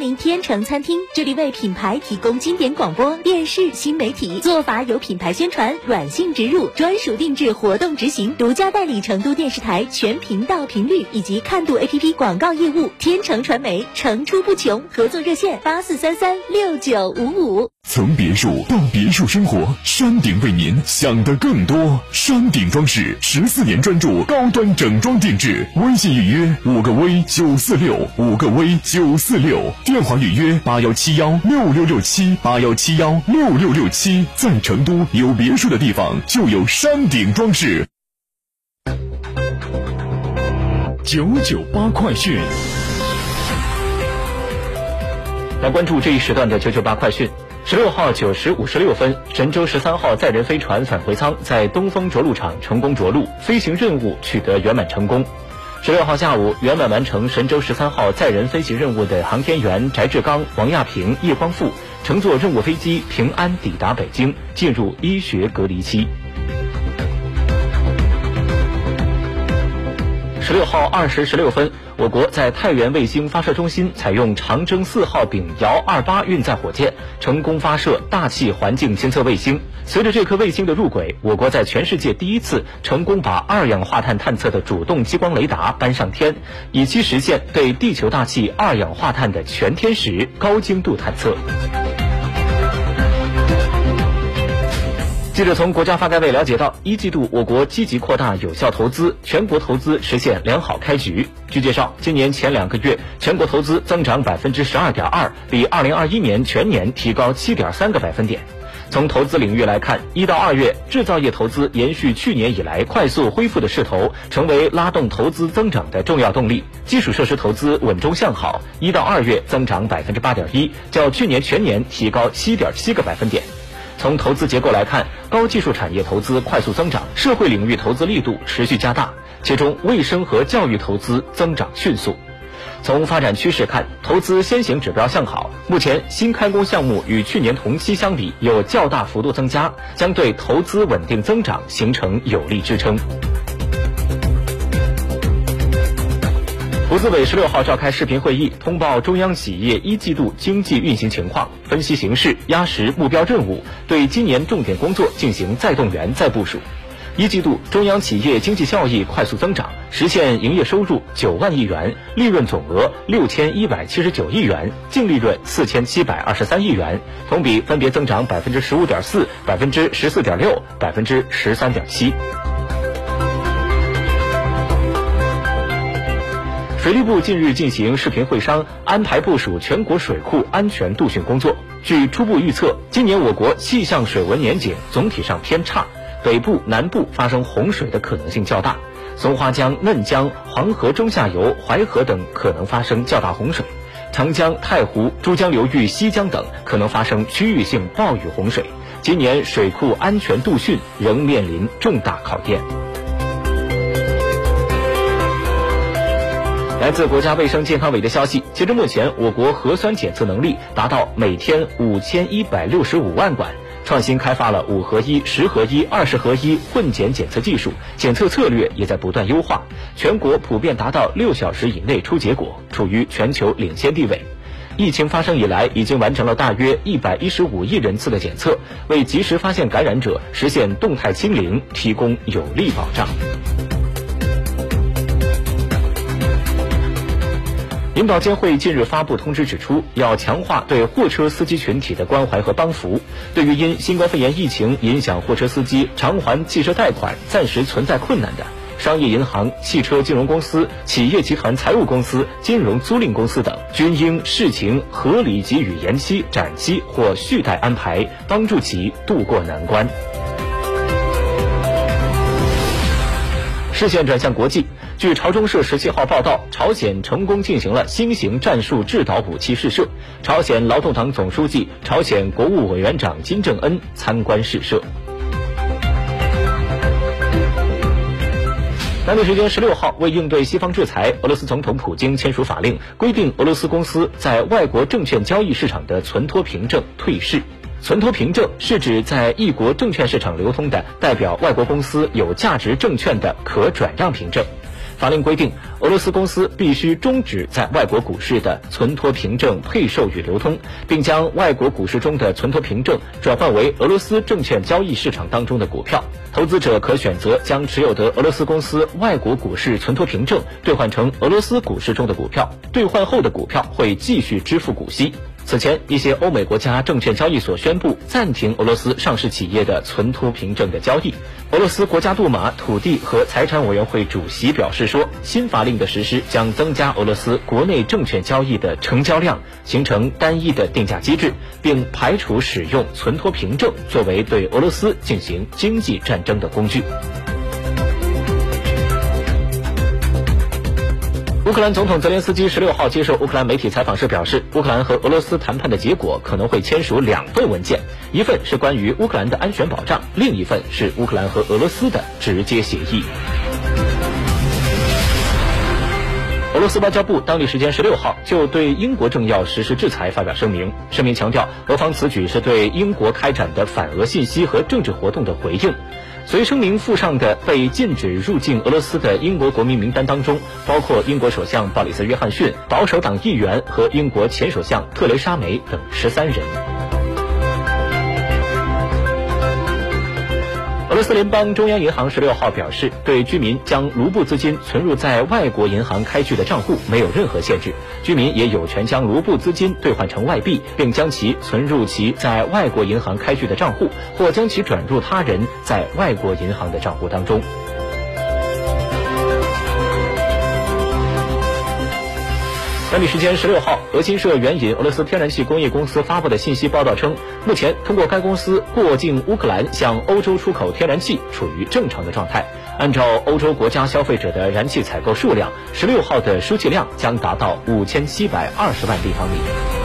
光临天成餐厅，这里为品牌提供经典广播电视新媒体做法有品牌宣传、软性植入、专属定制活动执行，独家代理成都电视台全频道频率以及看度 APP 广告业务。天成传媒层出不穷，合作热线八四三三六九五五。从别墅到别墅生活，山顶为您想的更多。山顶装饰十四年专注高端整装定制，微信预约五个 V 九四六五个 V 九四六，电话预约八幺七幺六六六七八幺七幺六六六七。在成都有别墅的地方就有山顶装饰。九九八快讯。来关注这一时段的九九八快讯。十六号九时五十六分，神舟十三号载人飞船返回舱在东风着陆场成功着陆，飞行任务取得圆满成功。十六号下午，圆满完成神舟十三号载人飞行任务的航天员翟志刚、王亚平、叶光富乘坐任务飞机平安抵达北京，进入医学隔离期。十六号二时十六分，我国在太原卫星发射中心采用长征四号丙遥二八运载火箭，成功发射大气环境监测卫星。随着这颗卫星的入轨，我国在全世界第一次成功把二氧化碳探测的主动激光雷达搬上天，以期实现对地球大气二氧化碳的全天时高精度探测。记者从国家发改委了解到，一季度我国积极扩大有效投资，全国投资实现良好开局。据介绍，今年前两个月全国投资增长百分之十二点二，比二零二一年全年提高七点三个百分点。从投资领域来看，一到二月制造业投资延续去年以来快速恢复的势头，成为拉动投资增长的重要动力。基础设施投资稳中向好，一到二月增长百分之八点一，较去年全年提高七点七个百分点。从投资结构来看，高技术产业投资快速增长，社会领域投资力度持续加大，其中卫生和教育投资增长迅速。从发展趋势看，投资先行指标向好，目前新开工项目与去年同期相比有较大幅度增加，将对投资稳定增长形成有力支撑。国资委十六号召开视频会议，通报中央企业一季度经济运行情况，分析形势，压实目标任务，对今年重点工作进行再动员、再部署。一季度，中央企业经济效益快速增长，实现营业收入九万亿元，利润总额六千一百七十九亿元，净利润四千七百二十三亿元，同比分别增长百分之十五点四、百分之十四点六、百分之十三点七。水利部近日进行视频会商，安排部署全国水库安全度汛工作。据初步预测，今年我国气象水文年景总体上偏差，北部、南部发生洪水的可能性较大，松花江、嫩江、黄河中下游、淮河等可能发生较大洪水，长江、太湖、珠江流域西江等可能发生区域性暴雨洪水。今年水库安全度汛仍面临重大考验。来自国家卫生健康委的消息，截至目前，我国核酸检测能力达到每天五千一百六十五万管，创新开发了五合一、十合一、二十合一混检检测技术，检测策略也在不断优化，全国普遍达到六小时以内出结果，处于全球领先地位。疫情发生以来，已经完成了大约一百一十五亿人次的检测，为及时发现感染者、实现动态清零提供有力保障。领保监会近日发布通知指出，要强化对货车司机群体的关怀和帮扶。对于因新冠肺炎疫情影响货车司机偿还汽车贷款暂时存在困难的，商业银行、汽车金融公司、企业集团财务公司、金融租赁公司等，均应视情合理给予延期、展期或续贷安排，帮助其渡过难关。视线转向国际，据朝中社十七号报道，朝鲜成功进行了新型战术制导武器试射，朝鲜劳动党总书记、朝鲜国务委员长金正恩参观试射。当地时间十六号，为应对西方制裁，俄罗斯总统普京签署法令，规定俄罗斯公司在外国证券交易市场的存托凭证退市。存托凭证是指在一国证券市场流通的代表外国公司有价值证券的可转让凭证。法令规定，俄罗斯公司必须终止在外国股市的存托凭证配售与流通，并将外国股市中的存托凭证转换为俄罗斯证券交易市场当中的股票。投资者可选择将持有的俄罗斯公司外国股市存托凭证兑换成俄罗斯股市中的股票，兑换后的股票会继续支付股息。此前，一些欧美国家证券交易所宣布暂停俄罗斯上市企业的存托凭证的交易。俄罗斯国家杜马土地和财产委员会主席表示说，新法令的实施将增加俄罗斯国内证券交易的成交量，形成单一的定价机制，并排除使用存托凭证作为对俄罗斯进行经济战争的工具。乌克兰总统泽连斯基十六号接受乌克兰媒体采访时表示，乌克兰和俄罗斯谈判的结果可能会签署两份文件，一份是关于乌克兰的安全保障，另一份是乌克兰和俄罗斯的直接协议。俄罗斯外交部当地时间十六号就对英国政要实施制裁发表声明，声明强调，俄方此举是对英国开展的反俄信息和政治活动的回应。随声明附上的被禁止入境俄罗斯的英国国民名单当中，包括英国首相鲍里斯·约翰逊、保守党议员和英国前首相特蕾莎·梅等十三人。俄罗斯联邦中央银行十六号表示，对居民将卢布资金存入在外国银行开具的账户没有任何限制，居民也有权将卢布资金兑换成外币，并将其存入其在外国银行开具的账户，或将其转入他人在外国银行的账户当中。当地时间十六号，俄新社援引俄罗斯天然气工业公司发布的信息报道称，目前通过该公司过境乌克兰向欧洲出口天然气处于正常的状态。按照欧洲国家消费者的燃气采购数量，十六号的输气量将达到五千七百二十万立方米。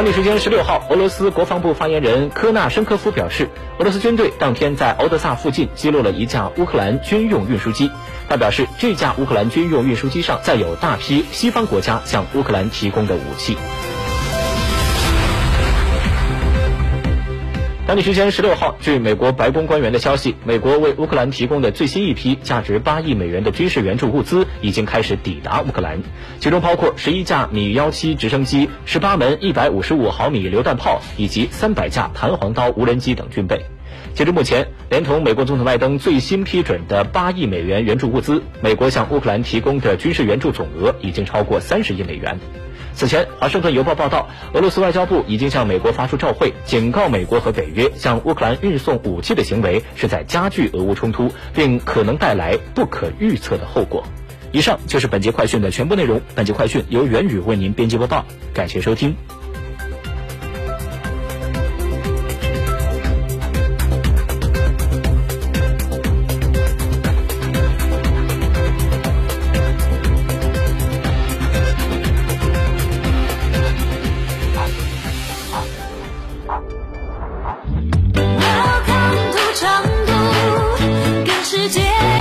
当地时间十六号，俄罗斯国防部发言人科纳申科夫表示，俄罗斯军队当天在敖德萨附近击落了一架乌克兰军用运输机。他表示，这架乌克兰军用运输机上载有大批西方国家向乌克兰提供的武器。当地时间十六号，据美国白宫官员的消息，美国为乌克兰提供的最新一批价值八亿美元的军事援助物资已经开始抵达乌克兰，其中包括十一架米幺七直升机、十八门一百五十五毫米榴弹炮以及三百架弹簧刀无人机等军备。截至目前，连同美国总统拜登最新批准的八亿美元援助物资，美国向乌克兰提供的军事援助总额已经超过三十亿美元。此前，《华盛顿邮报》报道，俄罗斯外交部已经向美国发出照会，警告美国和北约向乌克兰运送武器的行为是在加剧俄乌冲突，并可能带来不可预测的后果。以上就是本节快讯的全部内容。本节快讯由元宇为您编辑播报，感谢收听。